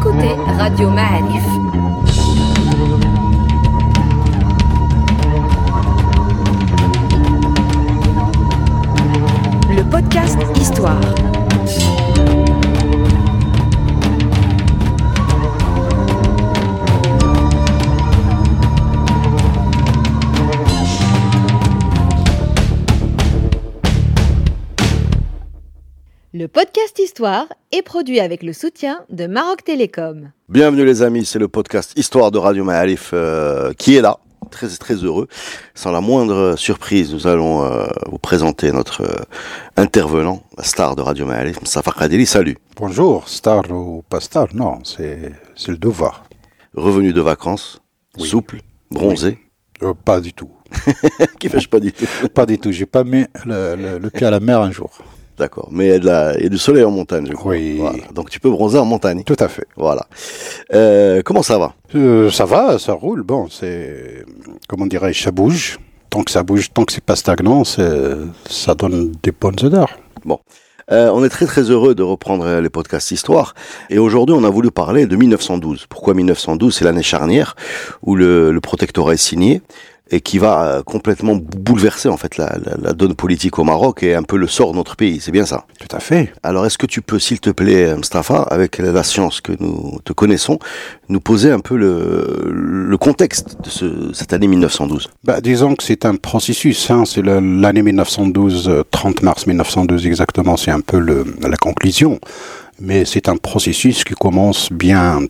écoutez Radio Ma'arif. Le podcast Histoire. Histoire est produit avec le soutien de Maroc Télécom. Bienvenue les amis, c'est le podcast Histoire de Radio Ma'alif euh, qui est là, très très heureux. Sans la moindre surprise, nous allons euh, vous présenter notre euh, intervenant, la star de Radio Ma'alif, Mustafa Kadeli. Salut. Bonjour, star ou pas star, non, c'est c'est le devoir. Revenu de vacances, Oui. souple, bronzé, Euh, pas du tout. qui fâche pas du tout? Pas du tout. J'ai pas mis le, le- le pied à la mer un jour. D'accord, mais il y, a de la- il y a du soleil en montagne, je crois. Oui. Voilà. Donc tu peux bronzer en montagne. Tout à fait. Voilà. Euh, comment ça va? Euh, ça va, ça roule. Bon, c'est comment dirais-je, ça bouge. Tant que ça bouge, tant que c'est pas stagnant, ça donne des bonnes odeurs. Euh, on est très très heureux de reprendre les podcasts Histoire. Et aujourd'hui, on a voulu parler de 1912. Pourquoi 1912 C'est l'année charnière où le, le protectorat est signé et qui va euh, complètement bouleverser en fait la, la- la donne politique au Maroc et un peu le sort de notre pays. C'est bien ça. Tout à fait. Alors, est-ce que tu peux, s'il te plaît, euh, Mustafa, avec la science que nous te connaissons, nous poser un peu le, le contexte de ce, cette année 1912 Bah, disons que c'est un processus. Hein, c'est l'année 1912, euh, 30 mars 1912 exactement. C'est un peu le, la conclusion. Mais c'est un processus qui commence bien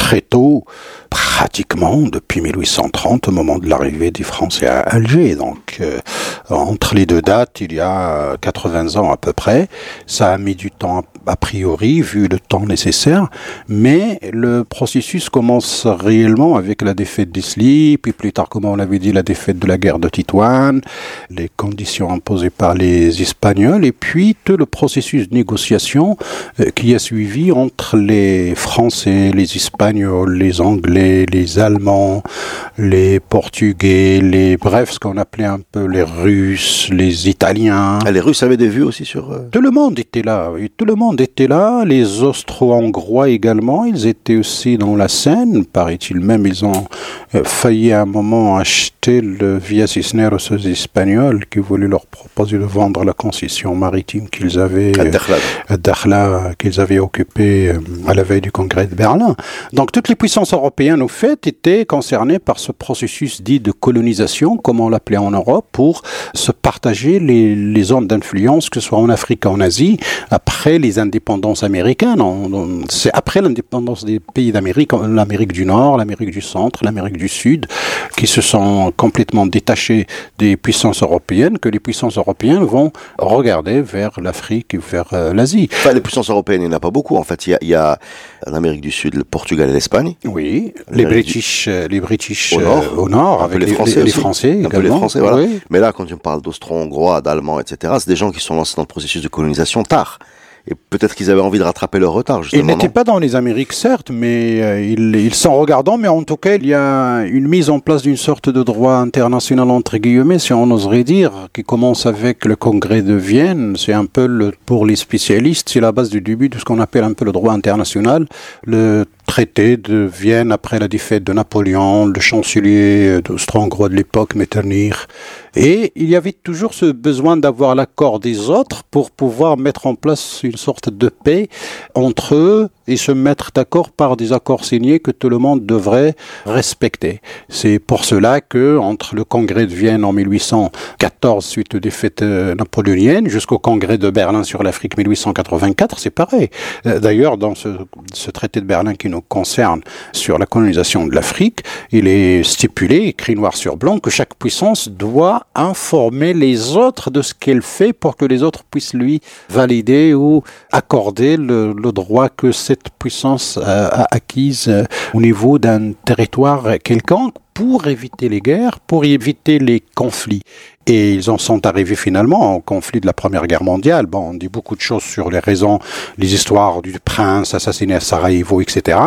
très tôt, pratiquement depuis 1830, au moment de l'arrivée des Français à Alger. Donc, euh, entre les deux dates, il y a euh, 80 ans à peu près. Ça a mis du temps a priori, vu le temps nécessaire, mais le processus commence réellement avec la défaite d'Isly, puis plus tard, comme on l'avait dit, la défaite de la guerre de Titoine, les conditions imposées par les Espagnols, et puis tout le processus de négociation euh, qui a suivi entre les Français, les Espagnols, les Anglais, les Allemands, les Portugais, les bref, ce qu'on appelait un peu les Russes, les Italiens. Ah, Les Russes avaient des vues aussi sur... euh, Tout le monde était là, oui, tout le monde était là, les Austro-Hongrois également, ils étaient aussi dans la scène, paraît-il même, ils ont euh, failli à un moment acheter le Via Cisneros aux Espagnols qui voulaient leur proposer de vendre la concession maritime qu'ils avaient à euh, Dakhla. qu'ils avaient occupé euh, à la veille du congrès de Berlin. Donc toutes les puissances européennes, au fait, étaient concernées par ce processus dit de colonisation, comme on l'appelait en Europe, pour se partager les, les zones d'influence, que ce soit en Afrique, en Asie, après les indépendances américaines. On- on- C'est après l'indépendance des pays d'Amérique, l'Amérique du Nord, l'Amérique du Centre, l'Amérique du Sud, qui se sont complètement détachés des puissances européennes, que les puissances européennes vont regarder vers l'Afrique et vers euh, l'Asie. Enfin, les puissances européennes, il n'y en a pas beaucoup. En fait, il y a, il y a en Amérique du Sud le Portugal et l'Espagne. Oui, les L'Amérique British, euh, les British Au nord. euh, au nord, avec les Français les- les. Français peu les également. Français, voilà. Oui. Mais là, quand tu me parles d'Austro-Hongrois, d'Allemands, etc., c'est des gens qui sont lancés dans le processus de colonisation tard. Et peut-être qu'ils avaient envie de rattraper leur retard, Ils justement. n'étaient non pas dans les Amériques, certes, mais euh, ils, ils sont regardants. Mais en tout cas, il y a une mise en place d'une sorte de droit international, entre guillemets, si on oserait dire, qui commence avec le congrès de Vienne. C'est un peu, le, pour les spécialistes, c'est la base du début de ce qu'on appelle un peu le droit international. Le traité de Vienne après la défaite de Napoléon, le chancelier austro-hongrois de l'époque, Metternich. Et il y avait toujours ce besoin d'avoir l'accord des autres pour pouvoir mettre en place une sorte de paix entre eux et se mettre d'accord par des accords signés que tout le monde devrait respecter. C'est pour cela que, entre le congrès de Vienne en 1814, suite aux défaites euh, napoléoniennes, jusqu'au congrès de Berlin sur l'Afrique 1884, c'est pareil. Euh, D'ailleurs, dans ce traité de Berlin qui nous concerne sur la colonisation de l'Afrique, il est stipulé, écrit noir sur blanc, que chaque puissance doit informer les autres de ce qu'elle fait pour que les autres puissent lui valider ou accorder le, droit que cette puissance a acquise euh, au niveau d'un territoire quelconque pour éviter les guerres, pour éviter les conflits. Et ils en sont arrivés finalement au conflit de la Première Guerre mondiale. Bon, on dit beaucoup de choses sur les raisons, les histoires du prince assassiné à Sarajevo, etc.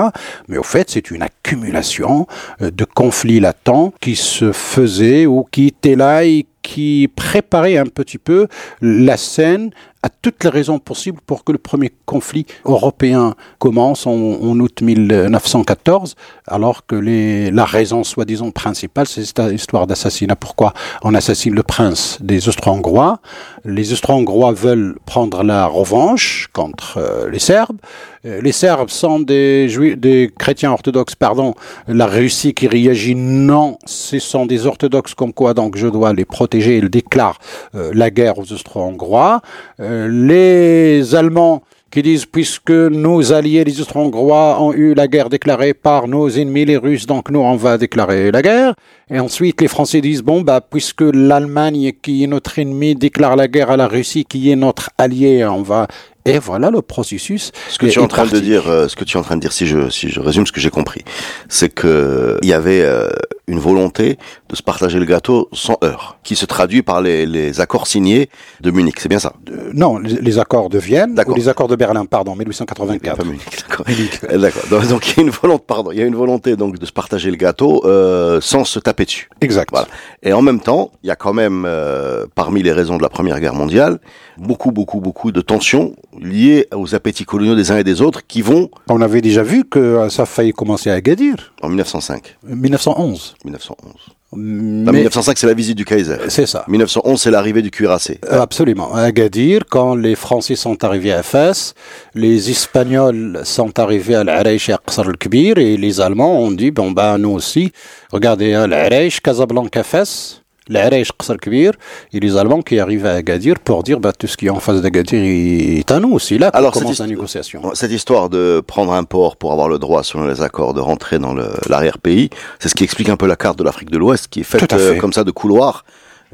Mais au fait, c'est une accumulation euh, de conflits latents qui se faisaient ou qui étaient là et qui préparaient un petit peu la scène a toutes les raisons possibles pour que le premier conflit européen commence en, en août 1914, alors que les, la raison soi-disant principale, c'est cette histoire d'assassinat. Pourquoi on assassine le prince des Austro-Hongrois? Les Austro-Hongrois veulent prendre la revanche contre euh, les Serbes. Euh, les Serbes sont des, des chrétiens orthodoxes, pardon. La Russie qui réagit non, ce sont des orthodoxes comme quoi donc je dois les protéger. Ils déclarent euh, la guerre aux Austro-Hongrois. Les Allemands qui disent puisque nos alliés les Austro-Hongrois ont eu la guerre déclarée par nos ennemis les Russes, donc nous on va déclarer la guerre. Et ensuite les Français disent bon bah puisque l'Allemagne qui est notre ennemi déclare la guerre à la Russie qui est notre allié, on va et voilà le processus. Ce que tu es en train de dire, euh, ce que tu es en train de dire, si je si je résume ce que j'ai compris, c'est que il y avait euh, une volonté de se partager le gâteau sans heurts, qui se traduit par les, les accords signés de Munich. C'est bien ça? Euh, Non, les, les, accords de Vienne ou les accords de Berlin, pardon, 1884. Pas Munich, d'accord. d'accord. Donc, il y a une volonté, pardon, il y a une volonté donc de se partager le gâteau euh, sans se taper dessus. Exact. Voilà. Et en même temps, il y a quand même euh, parmi les raisons de la Première Guerre mondiale beaucoup, beaucoup, beaucoup de tensions liées aux appétits coloniaux des uns et des autres qui vont. On avait déjà vu que ça a failli commencer à Agadir. En 1905. 1911. 1911. Mais... 1905, c'est la visite du Kaiser. C'est ça. 1911, c'est l'arrivée du cuirassé. Euh, absolument. À Agadir, quand les Français sont arrivés à Fès, les Espagnols sont arrivés à l'Arèche et à Qasr al-Kbir, et les Allemands ont dit, bon, ben, nous aussi, regardez, à l'Arèche, Casablanca, Fès, et les Allemands qui arrivent à Agadir pour dire, bah, tout ce qui est en face d'Agadir est à nous aussi, là, Alors, commence la négociation. Cette histoire de prendre un port pour avoir le droit, selon les accords, de rentrer dans l'arrière-pays, c'est ce qui explique un peu la carte de l'Afrique de l'Ouest, qui est faite euh, comme ça de couloirs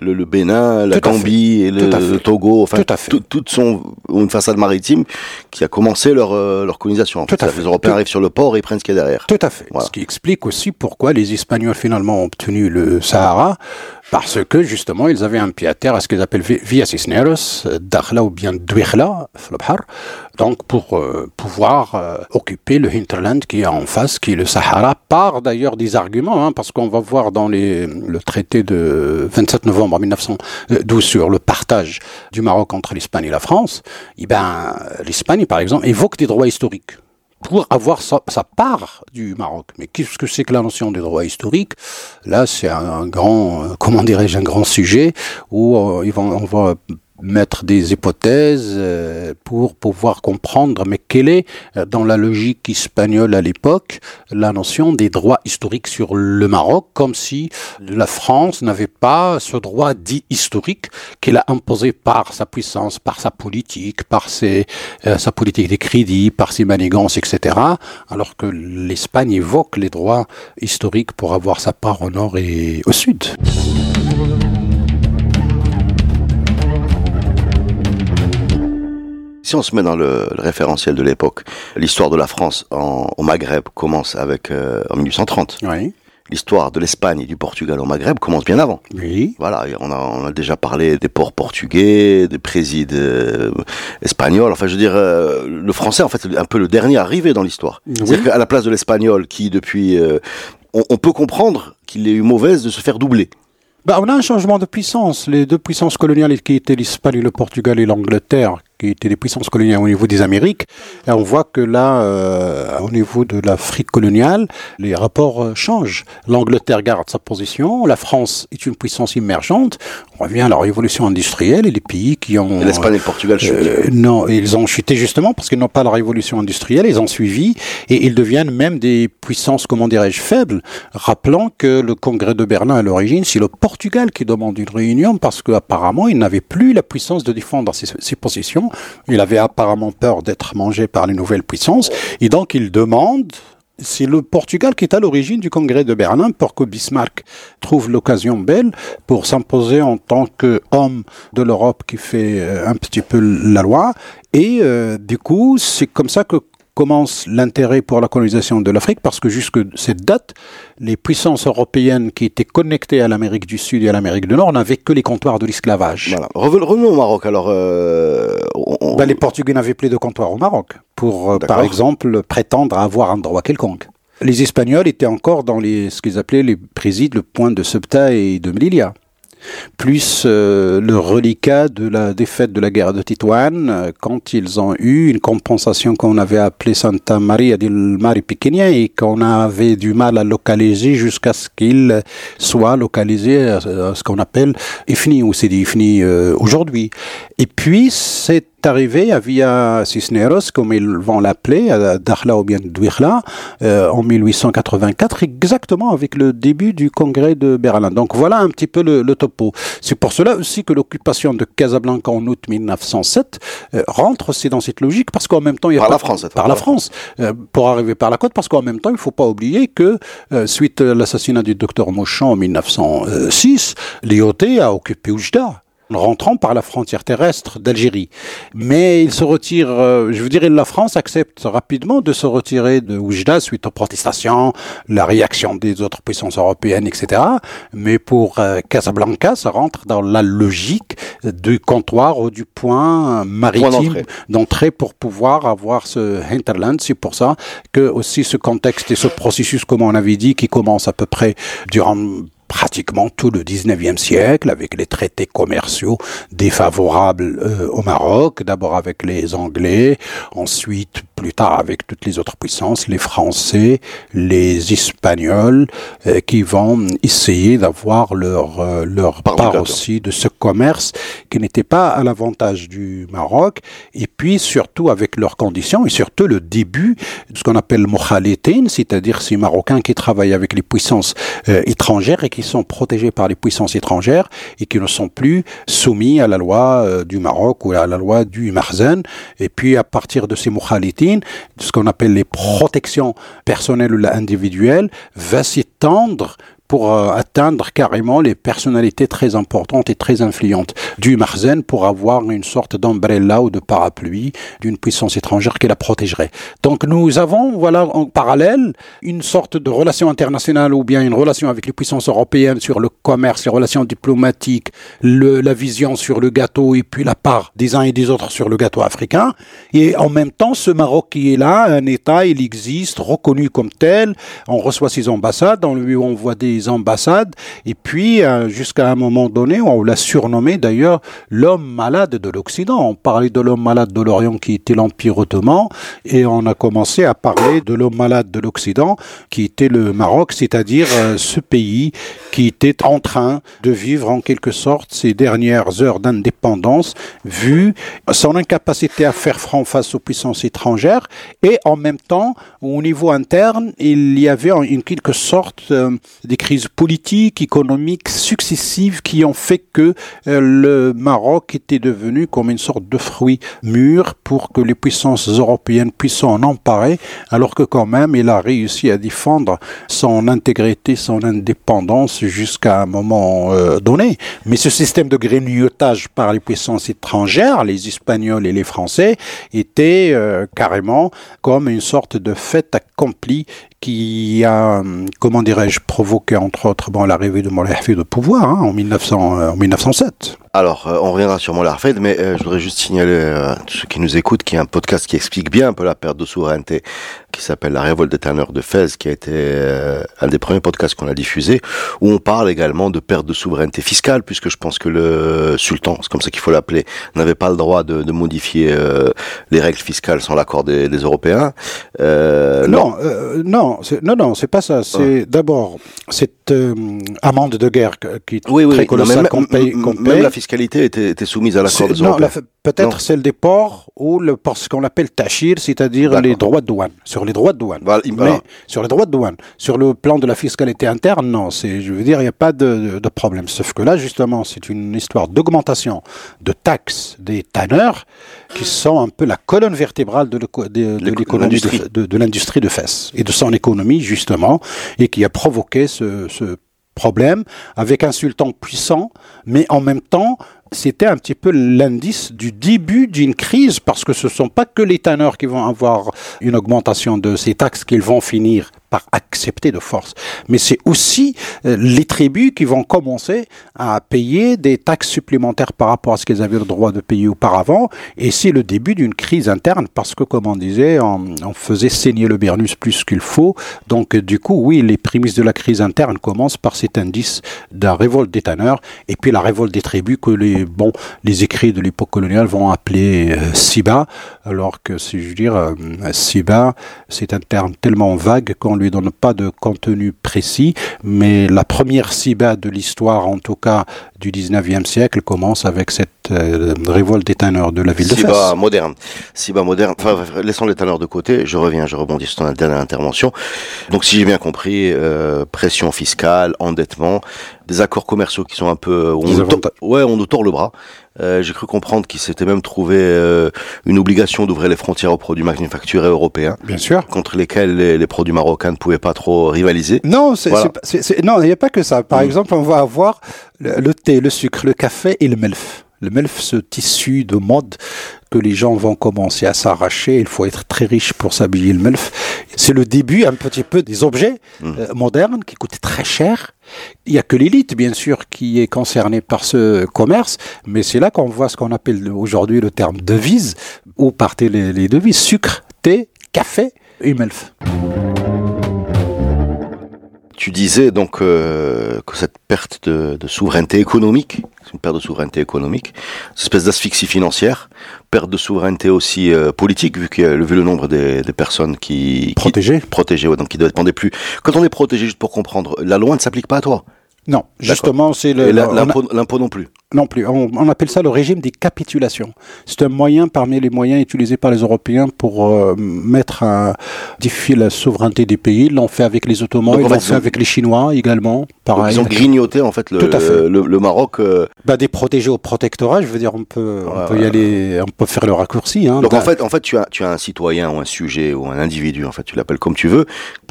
le, le, Bénin, la Gambie et le, le, Togo, enfin, toutes sont une façade maritime qui a commencé leur, euh, leur colonisation. En fait. Les Européens arrivent sur le port et ils prennent ce qu'il y a derrière. Tout à fait. Voilà. Ce qui explique aussi pourquoi les Espagnols finalement ont obtenu le Sahara, parce que justement ils avaient un pied à terre à ce qu'ils appellent Via Cisneros, Dakhla ou bien Douikhla, donc pour euh, pouvoir euh, occuper le hinterland qui est en face, qui est le Sahara, par d'ailleurs des arguments, hein, parce qu'on va voir dans les, le traité de 27 novembre en 1912 sur le partage du Maroc entre l'Espagne et la France, eh ben, l'Espagne par exemple évoque des droits historiques pour avoir sa, part du Maroc. Mais qu'est-ce que c'est que la notion des droits historiques? Là, c'est un, grand, comment dirais-je, un grand sujet où euh, on va mettre des hypothèses euh, pour pouvoir comprendre, mais quelle est, euh, dans la logique espagnole à l'époque, la notion des droits historiques sur le Maroc, comme si la France n'avait pas ce droit dit historique qu'elle a imposé par sa puissance, par sa politique, par ses, euh, sa politique des crédits, par ses manigances, etc., alors que l'Espagne évoque les droits historiques pour avoir sa part au nord et au sud. Si on se met dans le, le référentiel de l'époque, l'histoire de la France en, au Maghreb commence avec euh, en 1830. Oui. L'histoire de l'Espagne et du Portugal au Maghreb commence bien avant. Oui. Voilà, on a, on a déjà parlé des ports portugais, des présides euh, espagnols. Enfin, je veux dire, euh, le français, en fait, est un peu le dernier arrivé dans l'histoire. Oui. C'est-à-dire qu'à la place de l'espagnol, qui depuis, euh, on, on, peut comprendre qu'il ait eu mauvaise de se faire doubler. Bah, on a un changement de puissance. Les deux puissances coloniales qui étaient l'Espagne, le Portugal et l'Angleterre, qui étaient des puissances coloniales au niveau des Amériques, et on voit que là, euh, au niveau de l'Afrique coloniale, les rapports euh, changent. L'Angleterre garde sa position, la France est une puissance émergente. On revient à la révolution industrielle et les pays qui ont... L'Espagne et le Portugal chutent. Euh, non, ils ont chuté justement parce qu'ils n'ont pas la révolution industrielle, ils ont suivi et ils deviennent même des puissances, comment dirais-je, faibles. Rappelant que le congrès de Berlin à l'origine, c'est le Portugal qui demande une réunion parce qu'apparemment, il n'avait plus la puissance de défendre ses, ses positions il avait apparemment peur d'être mangé par les nouvelles puissances. Et donc, il demande c'est le Portugal qui est à l'origine du congrès de Berlin pour que Bismarck trouve l'occasion belle pour s'imposer en tant qu'homme de l'Europe qui fait un petit peu la loi. Et euh, du coup, c'est comme ça que commence l'intérêt pour la colonisation de l'Afrique parce que jusque cette date, les puissances européennes qui étaient connectées à l'Amérique du Sud et à l'Amérique du Nord n'avaient que les comptoirs de l'esclavage. Voilà. Revenons au Maroc. Alors, euh, on... ben, les Portugais n'avaient plus de comptoir au Maroc pour, euh, par exemple, prétendre avoir un droit quelconque. Les Espagnols étaient encore dans les, ce qu'ils appelaient les présides, le point de Ceuta et de Melilla. Plus euh, le reliquat de la défaite de la guerre de Titoine, euh, quand ils ont eu une compensation qu'on avait appelée Santa Maria del Mari Pequeña et qu'on avait du mal à localiser jusqu'à ce qu'il soit localisé à, ce qu'on appelle IFNI, ou c'est dit IFNI aujourd'hui. Et puis, c'est arrivé à Via Cisneros, comme ils vont l'appeler, à Dakhla ou bien Douirla, euh, en 1884, exactement avec le début du congrès de Berlin. Donc voilà un petit peu le, topo. C'est pour cela aussi que l'occupation de Casablanca en août 1907 euh, rentre aussi dans cette logique, parce qu'en même temps, il y a par pas, la France, par la France, euh, pour arriver par la côte, parce qu'en même temps, il ne faut pas oublier que suite à l'assassinat du docteur Mauchamp en 1906, l'IOT a occupé Oujda rentrant par la frontière terrestre d'Algérie. Mais il se retire, euh, je veux dire, la France accepte rapidement de se retirer de Oujda suite aux protestations, la réaction des autres puissances européennes, etc. Mais pour euh, Casablanca, ça rentre dans la logique du comptoir ou du point maritime d'entrée pour pouvoir avoir ce hinterland. C'est pour ça que aussi ce contexte et ce processus, comme on avait dit, qui commence à peu près durant pratiquement tout le 19e siècle avec les traités commerciaux défavorables euh, au Maroc, d'abord avec les Anglais, ensuite plus tard avec toutes les autres puissances, les Français, les Espagnols, euh, qui vont essayer d'avoir leur, euh, leur part aussi de ce commerce qui n'était pas à l'avantage du Maroc, et puis surtout avec leurs conditions, et surtout le début de ce qu'on appelle mokhalitin, c'est-à-dire ces Marocains qui travaillent avec les puissances étrangères et qui sont protégés par les puissances étrangères et qui ne sont plus soumis à la loi euh, du Maroc ou à la loi du Marzen. Et puis à partir de ces ce qu'on appelle les protections personnelles ou individuelles, va s'étendre pour euh, atteindre carrément les personnalités très importantes et très influentes du Marzen pour avoir une sorte d'ombrella ou de parapluie d'une puissance étrangère qui la protégerait. Donc nous avons, voilà, en parallèle, une sorte de relation internationale ou bien une relation avec les puissances européennes sur le commerce, les relations diplomatiques, le, la vision sur le gâteau et puis la part des uns et des autres sur le gâteau africain. Et en même temps, ce Maroc qui est là, un État, il existe, reconnu comme tel, on reçoit ses ambassades, on lui envoie des ambassades, et puis euh, jusqu'à un moment donné, on l'a surnommé d'ailleurs l'homme malade de l'Occident. On parlait de l'homme malade de l'Orient qui était l'Empire ottoman, et on a commencé à parler de l'homme malade de l'Occident qui était le Maroc, c'est-à-dire euh, ce pays qui était en train de vivre en quelque sorte ses dernières heures d'indépendance, vu son incapacité à faire front face aux puissances étrangères, et en même temps, au niveau interne, il y avait en quelque sorte euh, des crises politiques, économiques successives qui ont fait que euh, le Maroc était devenu comme une sorte de fruit mûr pour que les puissances européennes puissent s'en emparer, alors que quand même il a réussi à défendre son intégrité, son indépendance jusqu'à un moment euh, donné. Mais ce système de grignotage par les puissances étrangères, les Espagnols et les Français, était euh, carrément comme une sorte de fait accompli qui a, comment dirais-je, provoqué entre autres bon, l'arrivée de Moulay de pouvoir hein, en, 1900, euh, en 1907. Alors, euh, on reviendra sur Moulay mais euh, je voudrais juste signaler à ceux qui nous écoutent qu'il y a un podcast qui explique bien un peu la perte de souveraineté qui s'appelle La révolte des tanneurs de Fès, qui a été un des premiers podcasts qu'on a diffusé, où on parle également de perte de souveraineté fiscale, puisque je pense que le sultan, c'est comme ça qu'il faut l'appeler, n'avait pas le droit de, de modifier les règles fiscales sans l'accord des, des, Europééens. non, non, non, non, c'est pas ça. C'est d'abord cette euh, amende de guerre qui est très colossale qu'on paye, Même la fiscalité était, soumise à l'accord des Européens. Peut-être celle des ports ou le, ce qu'on appelle tachir, c'est-à-dire les droits de douane. Sur les droits de douane. Mais sur les droits de douane. Sur le plan de la fiscalité interne, non. Je veux dire, il n'y a pas de, de, problème. Sauf que là, justement, c'est une histoire d'augmentation de taxes des tanneurs qui sont un peu la colonne vertébrale de, l'économie de, de l'industrie de, fesses et de son économie, justement, et qui a provoqué ce, ce problème avec un sultan puissant, mais en même temps c'était un petit peu l'indice du début d'une crise parce que ce ne sont pas que les tanneurs qui vont avoir une augmentation de ces taxes qu'ils vont finir par accepter de force. Mais c'est aussi euh, les tribus qui vont commencer à payer des taxes supplémentaires par rapport à ce qu'elles avaient le droit de payer auparavant. Et c'est le début d'une crise interne parce que, comme on disait, on, faisait saigner le Bernus plus qu'il faut. Donc, du coup, oui, les prémices de la crise interne commencent par cet indice de la révolte des tanneurs et puis la révolte des tribus que les, bon, les écrits de l'époque coloniale vont appeler euh, Siba, alors que, si je veux dire, euh, Siba, c'est un terme tellement vague qu'on lui donne pas de contenu précis, mais la première Siba de l'histoire, en tout cas du 19e siècle, commence avec cette euh, révolte des tanneurs de la ville de Fès. Siba moderne. Siba moderne. Enfin, laissons les tanneurs de côté, je reviens, je rebondis sur ton dernière intervention. Donc, si j'ai bien compris, euh, pression fiscale, endettement, des accords commerciaux qui sont un peu... On nous ouais, on nous tord le bras. Euh, j'ai cru comprendre qu'il s'était même trouvé euh, une obligation d'ouvrir les frontières aux produits manufacturés européens. Bien sûr. Contre lesquels les, produits marocains ne pouvaient pas trop rivaliser. Non, il n'y a pas que ça. Par mm. exemple, on va avoir le, thé, le sucre, le café et le melf. Le melf, ce tissu de mode que les gens vont commencer à s'arracher. Il faut être très riche pour s'habiller le melf. C'est le début un petit peu des objets mmh. euh, modernes qui coûtent très cher. Il n'y a que l'élite, bien sûr, qui est concernée par ce commerce, mais c'est là qu'on voit ce qu'on appelle aujourd'hui le terme devise, où partent les, les devises? Sucre, thé, café et melf. Tu disais donc euh, que cette perte de, de souveraineté économique, c'est une perte de souveraineté économique, une espèce d'asphyxie financière, perte de souveraineté aussi euh, politique, vu, que, vu le nombre des, des personnes qui... Protégées Protégées, ouais, donc qui ne dépendaient plus. Quand on est protégé, juste pour comprendre, la loi ne s'applique pas à toi non, justement, c'est le. L'impôt non plus. Non plus. On, appelle ça le régime des capitulations. C'est un moyen parmi les moyens utilisés par les Européens pour euh, mettre un défi la souveraineté des pays. Ils l'ont fait avec les Ottomans, ils l'ont fait avec les Chinois également. Pareil. ils ont grignoté en fait le, le, Maroc. Euh, bah, des protégés au protectorat, je veux dire, on peut, on peut y aller, on peut faire le raccourci. Hein. Donc en fait, en fait, tu as, tu as un citoyen ou un sujet ou un individu, en fait, tu l'appelles comme tu veux,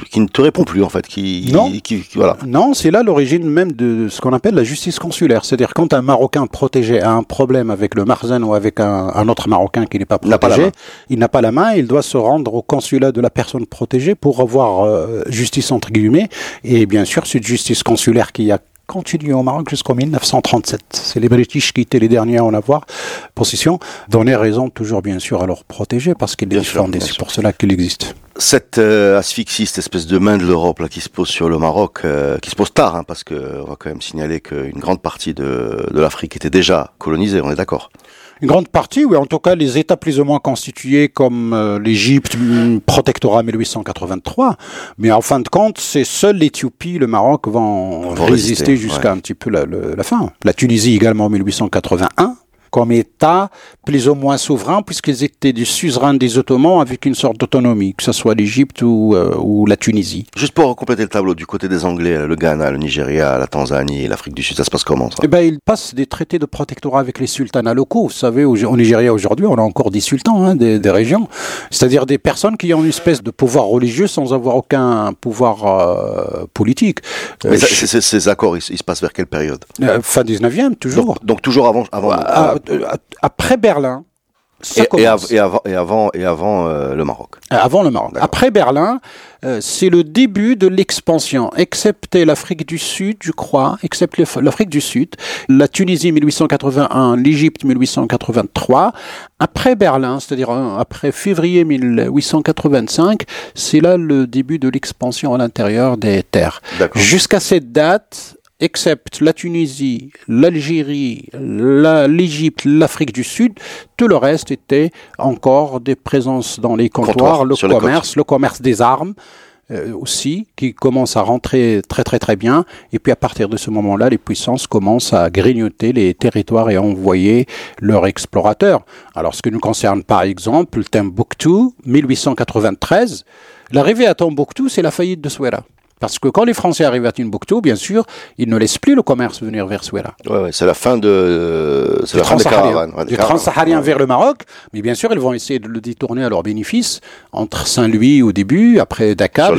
qui ne te répond plus en fait, qui, non, qui, voilà. Non, c'est là l'origine même de ce qu'on appelle la justice consulaire, c'est-à-dire quand un Maroc Marocain protégé a un problème avec le Marzen ou avec un, autre Marocain qui n'est pas protégé, il n'a pas la main, il doit se rendre au consulat de la personne protégée pour avoir euh, justice entre guillemets. Et bien sûr, cette justice consulaire qui a continué au Maroc jusqu'en 1937. C'est les British qui étaient les derniers à en avoir possession, donnaient raison toujours bien sûr à leurs protégés parce qu'ils les défendaient. C'est pour cela qu'il existe cette euh, asphyxie, cette espèce de main de l'Europe là qui se pose sur le Maroc, euh, qui se pose tard, hein, parce que on va quand même signaler qu'une grande partie de, de l'Afrique était déjà colonisée, on est d'accord. Une grande partie, oui, en tout cas les États plus ou moins constitués comme euh, l'Égypte, mm, protectorat 1883, mais en fin de compte, c'est seul l'Éthiopie, le Maroc vont, résister, jusqu'à un petit peu la, la fin. La Tunisie également en 1881, comme État plus ou moins souverain, puisqu'ils étaient des suzerains des Ottomans avec une sorte d'autonomie, que ce soit l'Égypte ou, euh, ou, la Tunisie. Juste pour compléter le tableau, du côté des Anglais, le Ghana, le Nigeria, la Tanzanie, l'Afrique du Sud, ça se passe comment ça? Eh ben, ils passent des traités de protectorat avec les sultanats locaux. Vous savez, au, Nigeria aujourd'hui, on a encore des sultans hein, des, des, régions, c'est-à-dire des personnes qui ont une espèce de pouvoir religieux sans avoir aucun pouvoir euh, politique. Mais euh, ces accords, ils, se passent vers quelle période? Fin 19e, toujours. Donc, toujours avant, avant, ah, après Berlin, ça et, et, avant, et avant, et avant euh, le Maroc. Euh, avant le Maroc. Après Berlin, c'est le début de l'expansion, excepté l'Afrique du Sud, je crois, excepté l'Afrique du Sud, la Tunisie 1881, l'Égypte 1883. Après Berlin, c'est-à-dire après février 1885, c'est là le début de l'expansion à l'intérieur des terres. Jusqu'à cette date, excepte la Tunisie, l'Algérie, l'Égypte, l'Afrique du Sud, tout le reste était encore des présences dans les comptoirs, le commerce, le commerce des armes. Euh, aussi, qui commence à rentrer très très très bien. Et puis à partir de ce moment-là, les puissances commencent à grignoter les territoires et à envoyer leurs explorateurs. Alors ce qui nous concerne par exemple, Timbuktu, 1893, l'arrivée à Tombouctou, c'est la faillite de Souera. Parce que quand les Français arrivent à Timbuktu, bien sûr, ils ne laissent plus le commerce venir vers Souera. Ouais, ouais, c'est la fin de, c'est la fin des caravanes. ouais, des du transsaharien vers le Maroc, mais bien sûr, ils vont essayer de le détourner à leur bénéfice entre Saint-Louis au début, après Dakar,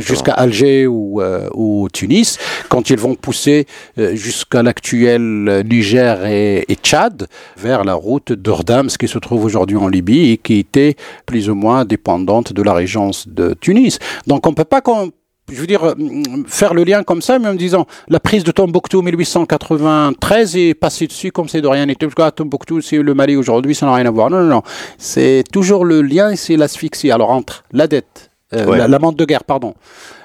jusqu'à Alger ou, euh, ou Tunis, quand ils vont pousser euh, jusqu'à l'actuel euh, Niger et, et Tchad, vers la route d'Ordams qui se trouve aujourd'hui en Libye et qui était plus ou moins dépendante de la régence de Tunis. Donc on peut pas je veux dire, euh, faire le lien comme ça, mais en me disant, la prise de Tombouctou 1893 et passer dessus comme c'est de rien n'était. Parce que ah, Tombouctou, c'est le Mali aujourd'hui, ça n'a rien à voir. Non, non, non. C'est toujours le lien, c'est l'asphyxie. Alors, entre la dette, euh, Ouais. la- l'amende de guerre, pardon,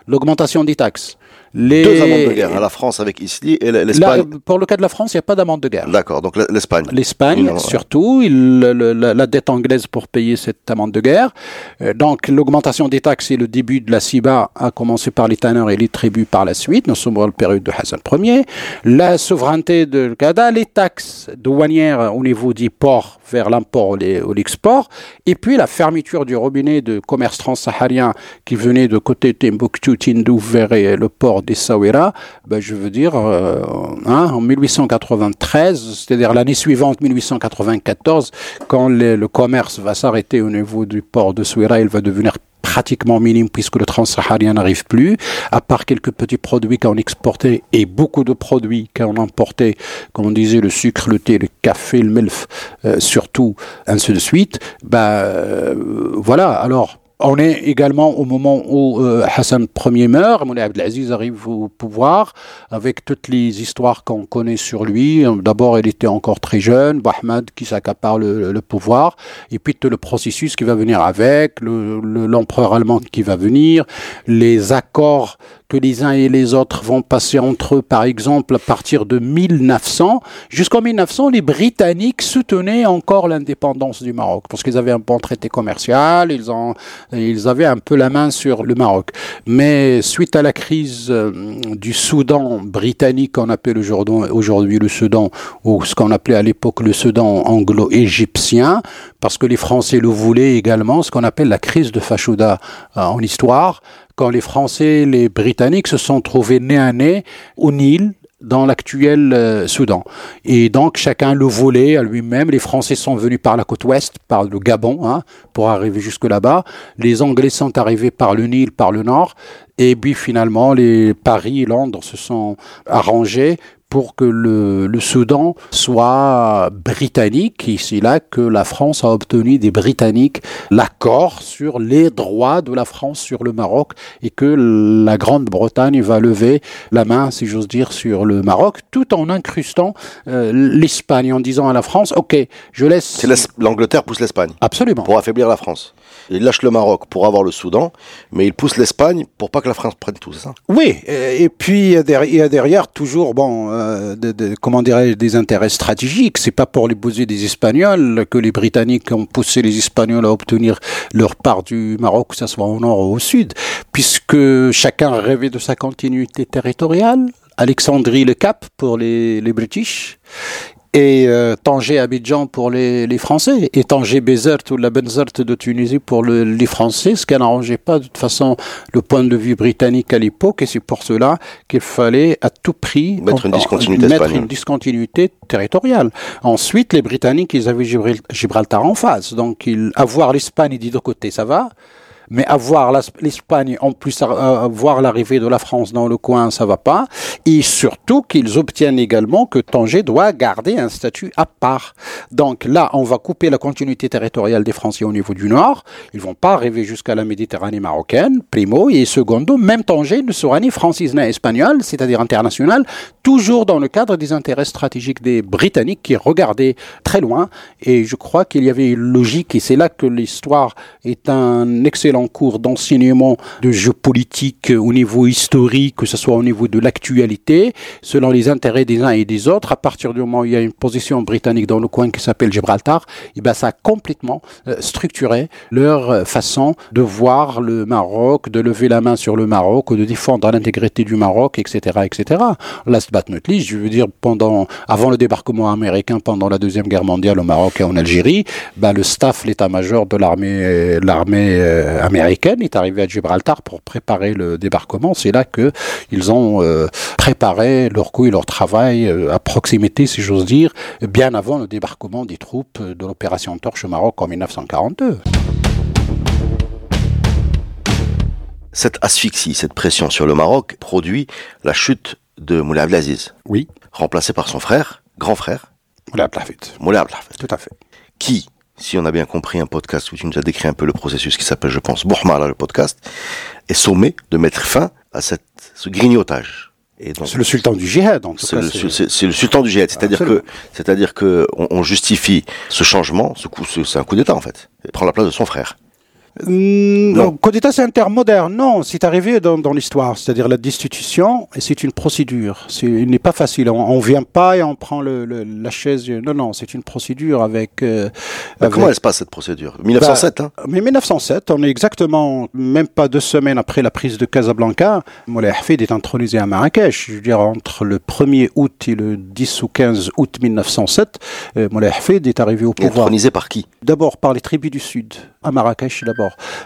l'augmentation des taxes, les... Deux amendes de guerre, la France avec Isli et l'Espagne. pour le cas de la France, il n'y a pas d'amende de guerre. D'accord, donc l'Espagne. L'Espagne, surtout, il- le- le- la, la dette anglaise pour payer cette amende de guerre. Euh, donc, l'augmentation des taxes et le début de la CIBA a commencé par les tanneurs et les tribus par la suite. Nous sommes dans la période de Hassan Ier. La souveraineté de Kada, les taxes douanières au niveau des ports vers l'import ou l'export. Et puis, la fermeture du robinet de commerce transsaharien qui venait de côté Timbuktu, Tindouf vers le port d'Essaouira. Ben, je veux dire, euh, hein, en 1893, c'est-à-dire l'année suivante, 1894, quand le commerce va s'arrêter au niveau du port de Souira, il va devenir pratiquement minime puisque le transsaharien n'arrive plus, à part quelques petits produits qu'on exportait et beaucoup de produits qu'on importait, comme on disait le sucre, le thé, le café, le milf, euh, surtout, ainsi de suite. Ben euh, voilà. Alors. On est également au moment où euh, Hassan Ier meurt, Moulay Abdelaziz arrive au pouvoir, avec toutes les histoires qu'on connaît sur lui. D'abord, il était encore très jeune, Bahmad qui s'accapare le, pouvoir, et puis tout le processus qui va venir avec, le- le- l'empereur allemand qui va venir, les accords que les uns et les autres vont passer entre eux, par exemple, à partir de 1900. Jusqu'en 1900, les Britanniques soutenaient encore l'indépendance du Maroc, parce qu'ils avaient un bon traité commercial, ils, ont, ils avaient un peu la main sur le Maroc. Mais suite à la crise euh, du Soudan britannique, qu'on appelle aujourd'hui le Soudan, ou ce qu'on appelait à l'époque le Soudan anglo-égyptien, parce que les Français le voulaient également, ce qu'on appelle la crise de Fashouda euh, en histoire, quand les Français et les Britanniques se sont trouvés nez à nez au Nil, dans l'actuel euh, Soudan. Et donc chacun le volait à lui-même. Les Français sont venus par la côte ouest, par le Gabon, hein, pour arriver jusque là-bas. Les Anglais sont arrivés par le Nil, par le nord. Et puis finalement, les Paris et Londres se sont arrangés pour que le, le Soudan soit britannique. Et c'est là que la France a obtenu des Britanniques l'accord sur les droits de la France sur le Maroc et que la Grande-Bretagne va lever la main, si j'ose dire, sur le Maroc, tout en incrustant euh, l'Espagne, en disant à la France, OK, je laisse... C'est l'Angleterre pousse l'Espagne Absolument. pour affaiblir la France. Il lâche le Maroc pour avoir le Soudan, mais il pousse l'Espagne pour pas que la France prenne tout, ça Oui, et puis il y a derrière, toujours, bon, euh, de, comment dirais des intérêts stratégiques. C'est pas pour les bouser des Espagnols que les Britanniques ont poussé les Espagnols à obtenir leur part du Maroc, que ce soit au nord ou au sud, puisque chacun rêvait de sa continuité territoriale. Alexandrie le Cap pour les, les British et euh, Tanger Abidjan pour les, les Français et Tanger Bézert ou la Benzert de Tunisie pour le- les Français, ce qui n'arrangeait pas de toute façon le point de vue britannique à l'époque et c'est pour cela qu'il fallait à tout prix Mettre une discontinuité mettre espagnole. une discontinuité territoriale. Ensuite, les Britanniques, ils avaient Gibral- Gibraltar en face, donc ils, avoir l'Espagne des deux côtés, ça va. Mais avoir l'Espagne, en plus voir l'arrivée de la France dans le coin, ça va pas. Et surtout qu'ils obtiennent également que Tanger doit garder un statut à part. Donc là, on va couper la continuité territoriale des Français au niveau du Nord. Ils vont pas arriver jusqu'à la Méditerranée marocaine, primo, et secondo, même Tanger ne sera ni française ni espagnole, c'est-à-dire international, toujours dans le cadre des intérêts stratégiques des Britanniques qui regardaient très loin. Et je crois qu'il y avait une logique, et c'est là que l'histoire est un excellent cours d'enseignement de géopolitique au niveau historique, que ce soit au niveau de l'actualité, selon les intérêts des uns et des autres. À partir du moment où il y a une position britannique dans le coin qui s'appelle Gibraltar, et ben ça a complètement euh, structuré leur euh, façon de voir le Maroc, de lever la main sur le Maroc, de défendre l'intégrité du Maroc, etc., etc. Last but not least, je veux dire, pendant, avant le débarquement américain, pendant la deuxième guerre mondiale au Maroc et en Algérie, ben, le staff, l'état-major de l'armée, l'armée euh, américaine est arrivée à Gibraltar pour préparer le débarquement. C'est là que ils ont euh, préparé leur coup et leur travail à proximité, si j'ose dire, bien avant le débarquement des troupes de l'opération Torche au Maroc en 1942. Cette asphyxie, cette pression sur le Maroc produit la chute de Moulay Abdelaziz. Oui. Remplacé par son frère, grand frère. Moulay Abdelhafid. Moulay Abdelhafid. Tout à fait. Qui, si on a bien compris un podcast où tu nous as décrit un peu le processus qui s'appelle, je pense, Bourmala, le podcast, est sommé de mettre fin à cette, ce grignotage. C'est le sultan du djihad, en tout cas. C'est le, sultan du djihad. C'est-à-dire que, c'est-à-dire que on, on, justifie ce changement, ce coup, c'est un coup d'État, en fait. Il prend la place de son frère. Non. Code d'État, c'est un terme moderne. Non, c'est arrivé dans, dans l'histoire. C'est-à-dire la destitution, et c'est une procédure. il n'est pas facile. On, ne vient pas et on prend le, la chaise. Non, non, c'est une procédure avec, euh, Comment elle se passe, cette procédure? 1907, bah, hein? Mais 1907, on est exactement, même pas deux semaines après la prise de Casablanca, Moulay Hafid est intronisé à Marrakech. Je veux dire, entre le 1er août et le 10 ou 15 août 1907, euh, Moulay Hafid est arrivé au pouvoir. Intronisé par qui? D'abord par les tribus du Sud, à Marrakech d'abord.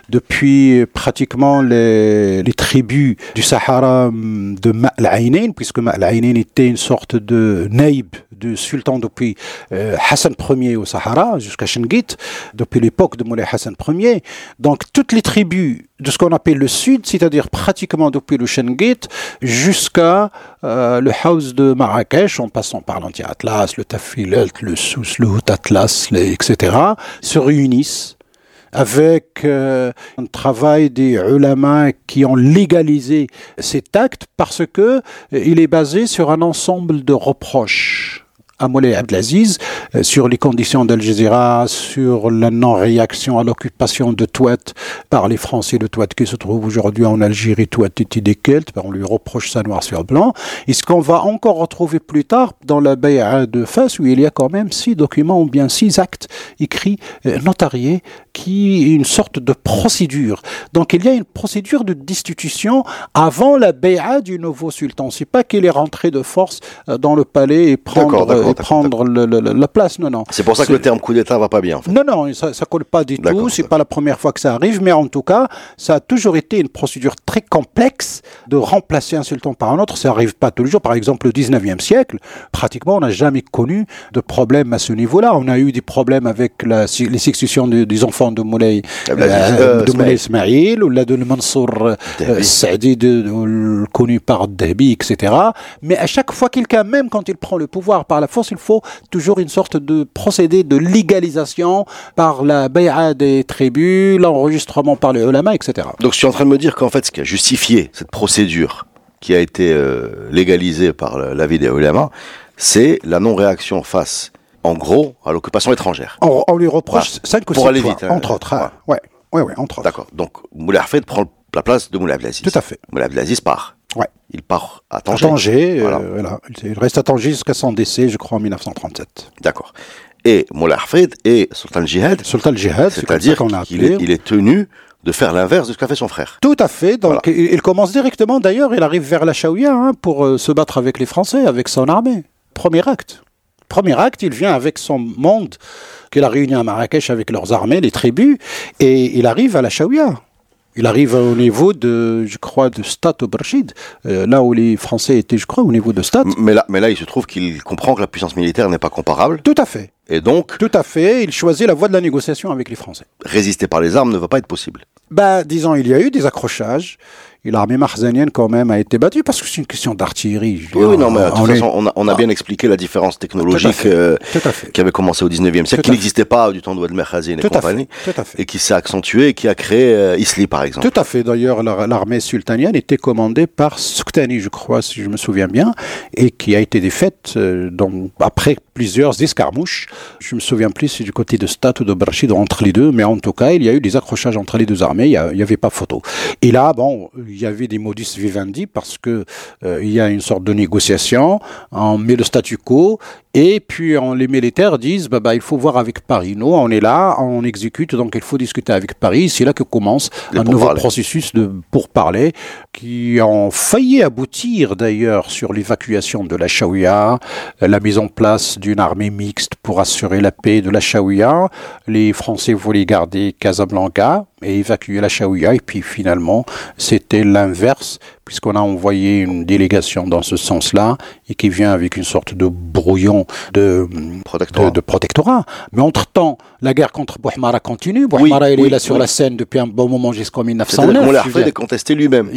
Depuis pratiquement les, tribus du Sahara hum, de Ma'al puisque Ma'al était une sorte de naïb du sultan depuis euh, Hassan Ier au Sahara jusqu'à Shingit, depuis l'époque de Moulay Hassan Ier. Donc toutes les tribus de ce qu'on appelle le sud, c'est-à-dire pratiquement depuis le Shingit jusqu'à euh, le house de Marrakech, en passant par l'Anti-Atlas, le Tafilet, le Sous, le Hout Atlas, etc., se réunissent avec euh, un travail des ulama qui ont légalisé cet acte parce que euh, il est basé sur un ensemble de reproches à Moulay Abdelaziz euh, sur les conditions d'Al sur la non-réaction à l'occupation de Touat par les Français de Touat qui se trouve aujourd'hui en Algérie, Touat était des on lui reproche ça noir sur blanc. Et ce qu'on va encore retrouver plus tard dans la Bay'a de Fès, où il y a quand même six documents ou bien six actes écrits, euh, notariés, qui est une sorte de procédure. Donc il y a une procédure de destitution avant la Bay'a du nouveau sultan. C'est pas qu'il est rentré de force euh, dans le palais et prendre prendre la place. Non, non. C'est pour ça que le terme coup d'État va pas bien. En fait. Non, non, ça, ça colle pas du tout. C'est pas la première fois que ça arrive, mais en tout cas, ça a toujours été une procédure très complexe de remplacer un sultan par un autre. Ça arrive pas tous les jours. Par exemple, le 19e siècle, pratiquement, on n'a jamais connu de problème à ce niveau-là. On a eu des problèmes avec la, les successions des enfants de Moulay, ah, bah, euh, de Moulay Ismail, ou la de Mansour euh, Saadi, connu par Dabi, etc. Mais à chaque fois, quelqu'un, même quand il prend le pouvoir par la il faut toujours une sorte de procédé de légalisation par la bay'a des tribus, l'enregistrement par les ulama, etc. Donc je suis en train de me dire qu'en fait, ce qui a justifié cette procédure qui a été euh, légalisée par l'avis des ulama, c'est la non-réaction face, en gros, à l'occupation étrangère. On, lui reproche cinq ou Pour aller vite, hein. entre autres. Hein. Ouais. Ouais, ouais, entre autres. D'accord. Donc Moulay Hafed prend la place de Moulay Abdelaziz. Tout à fait. Moulay Abdelaziz part. Ouais. Il part à Tanger. À Tanger, euh, voilà. Il reste à Tanger jusqu'à son décès, je crois, en 1937. D'accord. Et Moulay Hafed et Sultan Jihad. Sultan Jihad, c'est-à-dire qu'il est, il est tenu de faire l'inverse de ce qu'a fait son frère. Tout à fait. Donc, il, commence directement, d'ailleurs, il arrive vers la Chaouia hein, pour euh, se battre avec les Français, avec son armée. Premier acte. Premier acte, il vient avec son monde qu'il a réuni à Marrakech avec leurs armées, les tribus, et il arrive à la Chaouia. Il arrive au niveau de, je crois, de Stade au euh, là où les Français étaient, je crois, au niveau de Stade. Mais là, mais là, il se trouve qu'il comprend que la puissance militaire n'est pas comparable. Tout à fait. Et donc Tout à fait. Il choisit la voie de la négociation avec les Français. Résister par les armes ne va pas être possible. Bah, disons, il y a eu des accrochages. Et l'armée marzanienne, quand même, a été battue parce que c'est une question d'artillerie. Oui, non, mais de toute façon, on a, on a bien expliqué la différence technologique euh, qui avait commencé au 19e siècle, qui n'existait pas du temps de Khazin et compagnie, et qui s'est accentué et qui a créé euh, Isli, par exemple. Tout à fait. D'ailleurs, l'armée sultanienne était commandée par Suktani, je crois, si je me souviens bien, et qui a été défaite euh, donc, après plusieurs escarmouches. Je me souviens plus si du côté de Stat ou de Brachid entre les deux, mais en tout cas, il y a eu des accrochages entre les deux armées, il n'y avait pas photo. Et là, bon, il y avait des modus vivendi parce que euh, il y a une sorte de négociation, on met le statu quo Et puis les militaires disent, bah, bah, il faut voir avec Paris. Nous, on est là, on exécute, donc il faut discuter avec Paris. C'est là que commence un nouveau processus de pourparlers qui ont failli aboutir d'ailleurs sur l'évacuation de la Chaouia, la mise en place d'une armée mixte pour assurer la paix de la Chaouia. Les Français voulaient garder Casablanca et évacuer la Chaouia. Et puis finalement, c'était l'inverse, puisqu'on a envoyé une délégation dans ce sens-là et qui vient avec une sorte de brouillon de protectorat. De, protectorat. Mais entre-temps, la guerre contre Bouhmara continue. Bouhmara, il est là sur la scène depuis un bon moment jusqu'en 1909. On l'a fait contester lui-même.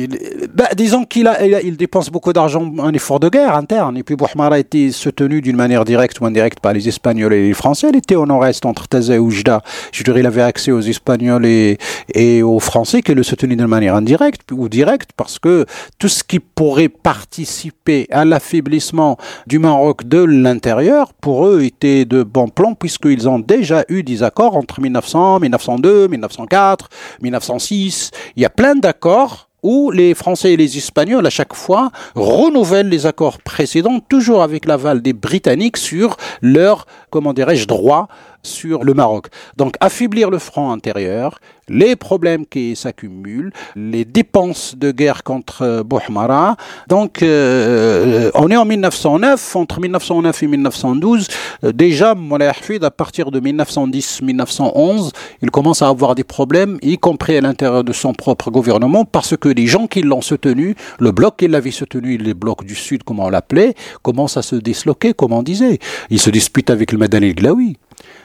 Bah, disons qu'il a, il, dépense beaucoup d'argent en effort de guerre interne. Et puis Bouhmara a été soutenu d'une manière directe ou indirecte par les Espagnols et les Français. Il était au nord-est entre Taza et Oujda. Je dirais, il avait accès aux Espagnols et, et aux Français qui le soutenaient d'une manière indirecte ou directe parce que tout ce qui pourrait participer à l'affaiblissement du Maroc de l'intérieur, pour eux, était de bon plan puisqu'ils ont déjà eu des accords entre 1900, 1902, 1904, 1906. Il y a plein d'accords où les Français et les Espagnols, à chaque fois, renouvellent les accords précédents, toujours avec l'aval des Britanniques sur leur, comment dirais-je, droit sur le Maroc. Donc affaiblir le front intérieur, les problèmes qui s'accumulent, les dépenses de guerre contre euh, Bouhmara. Donc euh, on est en 1909, entre 1909 et 1912, euh, déjà Moulay Hafid, à partir de 1910-1911, il commence à avoir des problèmes, y compris à l'intérieur de son propre gouvernement, parce que les gens qui l'ont soutenu, le bloc qui l'avait soutenu, les blocs du Sud, comme on l'appelait, commencent à se disloquer, comme on disait. Il se dispute avec le Madani Glaoui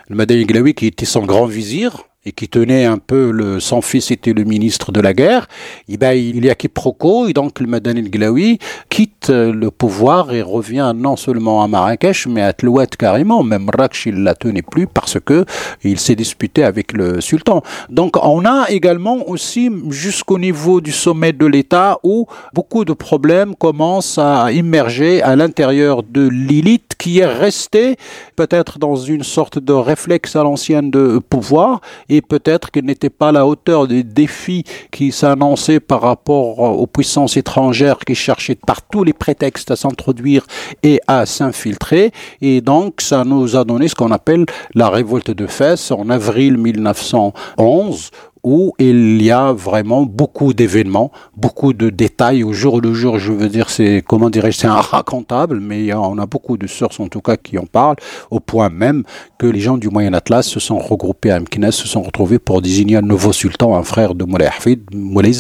le Madani Glaoui qui était son grand vizir, et qui tenait un peu le, son fils était le ministre de la guerre, et eh ben, il y a quiproquo, et donc le Madani Glaoui quitte le pouvoir et revient non seulement à Marrakech, mais à Tlouet carrément. Même Rakch, il la tenait plus parce que il s'est disputé avec le sultan. Donc, on a également aussi jusqu'au niveau du sommet de l'État où beaucoup de problèmes commencent à immerger à l'intérieur de l'élite qui est restée peut-être dans une sorte de réflexe à l'ancienne de pouvoir et peut-être qu'elle n'était pas à la hauteur des défis qui s'annonçaient par rapport aux puissances étrangères qui cherchaient par tous les prétextes à s'introduire et à s'infiltrer. Et donc, ça nous a donné ce qu'on appelle la révolte de Fès en avril 1911, où il y a vraiment beaucoup d'événements, beaucoup de détails au jour le jour. Je veux dire, c'est comment dirais-je, c'est un racontable, mais on a beaucoup de sources en tout cas qui en parlent, au point même que les gens du Moyen Atlas se sont regroupés à Mkines, se sont retrouvés pour désigner un nouveau sultan, un frère de Moulay Hafid, Moulay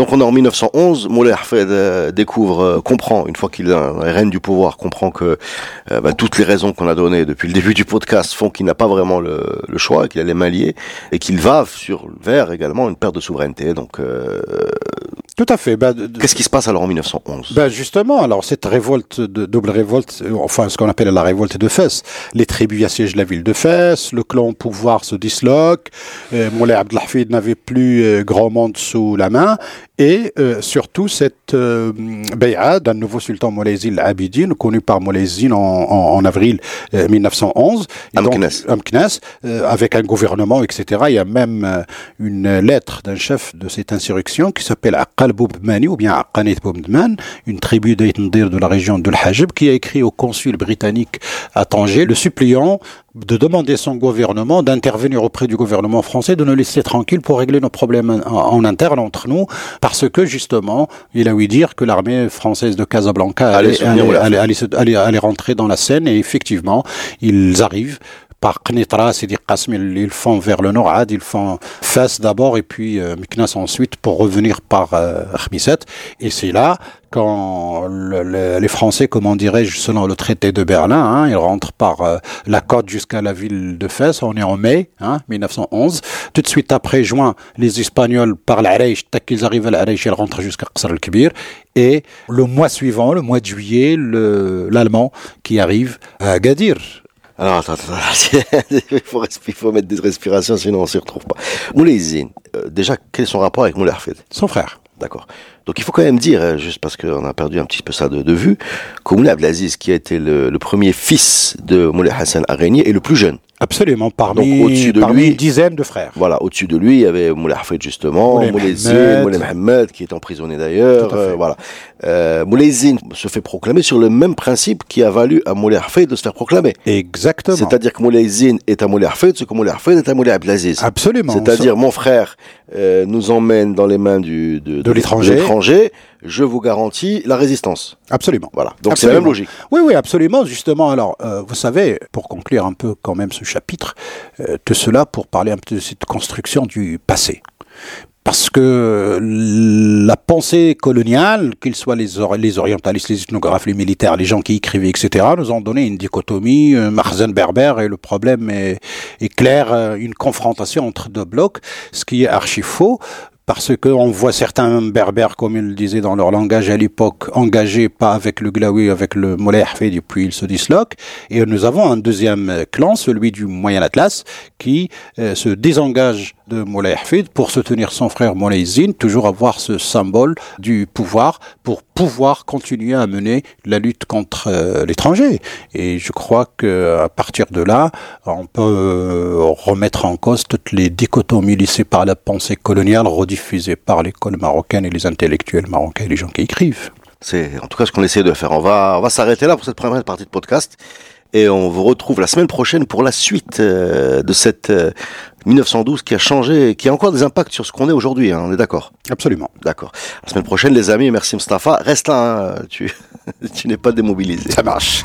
Donc on est en 1911, Moulay Hafed euh, découvre, euh, comprend, une fois qu'il est reine du pouvoir, comprend que euh, bah, toutes les raisons qu'on a données depuis le début du podcast font qu'il n'a pas vraiment le, choix, qu'il a les mains liées, et qu'il va sur vers également une perte de souveraineté. Donc tout à fait. Bah, Qu'est-ce qui se passe alors en 1911 bah Justement, alors cette révolte, de, double révolte, enfin ce qu'on appelle la révolte de Fès, les tribus assiègent la ville de Fès, le clan au pouvoir se disloque, Moulay Abdelhafid n'avait plus grand monde sous la main, et euh, surtout cette euh, d'un nouveau sultan Moulay Abidine, connu par Moulay en, en, avril 1911. Euh, avec un gouvernement, etc. Il y a même une lettre d'un chef de cette insurrection qui s'appelle Aqal Ou bien Aqanit Boubman, une tribu d'Aïtendir de la région de l'Hajib, qui a écrit au consul britannique à Tanger, le suppliant de demander son gouvernement d'intervenir auprès du gouvernement français, de nous laisser tranquille pour régler nos problèmes en, interne entre nous, parce que justement, il a ouï dire que l'armée française de Casablanca allait, allait, allait, rentrer dans la Seine, et effectivement, ils arrivent par Knitra, Sidi Qasm, ils, font vers le nord, ils font Fès d'abord et puis euh, Meknas ensuite pour revenir par euh, Et c'est là quand les Français, comment dirais-je, selon le traité de Berlin, hein, ils rentrent par euh, la côte jusqu'à la ville de Fès, on est en mai hein, 1911. Tout de suite après, juin, les Espagnols par l'Arèche, dès qu'ils arrivent à l'Arèche, ils rentrent jusqu'à Qasr al-Kibir. Et le mois suivant, le mois de juillet, l'Allemand qui arrive à Gadir. Alors, attends, attends. il, faut il, faut mettre des respirations, sinon on s'y retrouve pas. Moulay euh, déjà, quel est son rapport avec Moulay Hafid Son frère. D'accord. Donc il faut quand même dire, euh, juste parce qu'on a perdu un petit peu ça de, vue, que Moulay Abdelaziz, qui a été le, premier fils de Moulay Hassan Arégnier, est le plus jeune. Absolument, parmi, au-dessus de lui, une dizaine de frères. Voilà, au-dessus de lui, il y avait Moulay Hafid justement, Moulay Zine, Moulay Mohamed, qui est emprisonné d'ailleurs. Euh, voilà. Euh, Moulay Zine se fait proclamer sur le même principe qui a valu à Moulay Hafid de se faire proclamer. Exactement. C'est-à-dire que Moulay Zine est à Moulay Hafid, ce que Moulay Hafid est à Moulay Abdelaziz. Absolument. C'est-à-dire, mon frère euh, nous emmène dans les mains du, de, de, l'étranger. Je vous garantis la résistance. Absolument. Voilà. Donc c'est la même logique. Oui, oui, absolument. Justement, alors, euh, vous savez, pour conclure un peu quand même ce chapitre, euh, de cela pour parler un peu de cette construction du passé parce que la pensée coloniale, qu'ils soient les, les, orientalistes, les ethnographes, les militaires, les gens qui écrivaient, etc., nous ont donné une dichotomie, un marzen berbère, et le problème est, est, clair, euh, une confrontation entre deux blocs, ce qui est archi faux parce qu'on voit certains berbères, comme ils le disaient dans leur langage à l'époque, engagés pas avec le Glaoui, avec le Moleh et puis ils se disloquent. Et nous avons un deuxième clan, celui du Moyen Atlas, qui euh, se désengage de Moulay Hafid pour soutenir son frère Moulay Zine, toujours avoir ce symbole du pouvoir pour pouvoir continuer à mener la lutte contre euh, l'étranger. Et je crois que à partir de là, on peut euh, remettre en cause toutes les dichotomies laissées par la pensée coloniale rediffusée par l'école marocaine et les intellectuels marocains et les gens qui écrivent. C'est en tout cas ce qu'on essaie de faire. On va, on va s'arrêter là pour cette première partie de podcast. Et on vous retrouve la semaine prochaine pour la suite euh, de cette 1912 qui a changé, qui a encore des impacts sur ce qu'on est aujourd'hui, hein, on est d'accord? Absolument. D'accord. La semaine prochaine, les amis, merci Mustafa. Reste là, hein, tu, tu n'es pas démobilisé. Ça marche.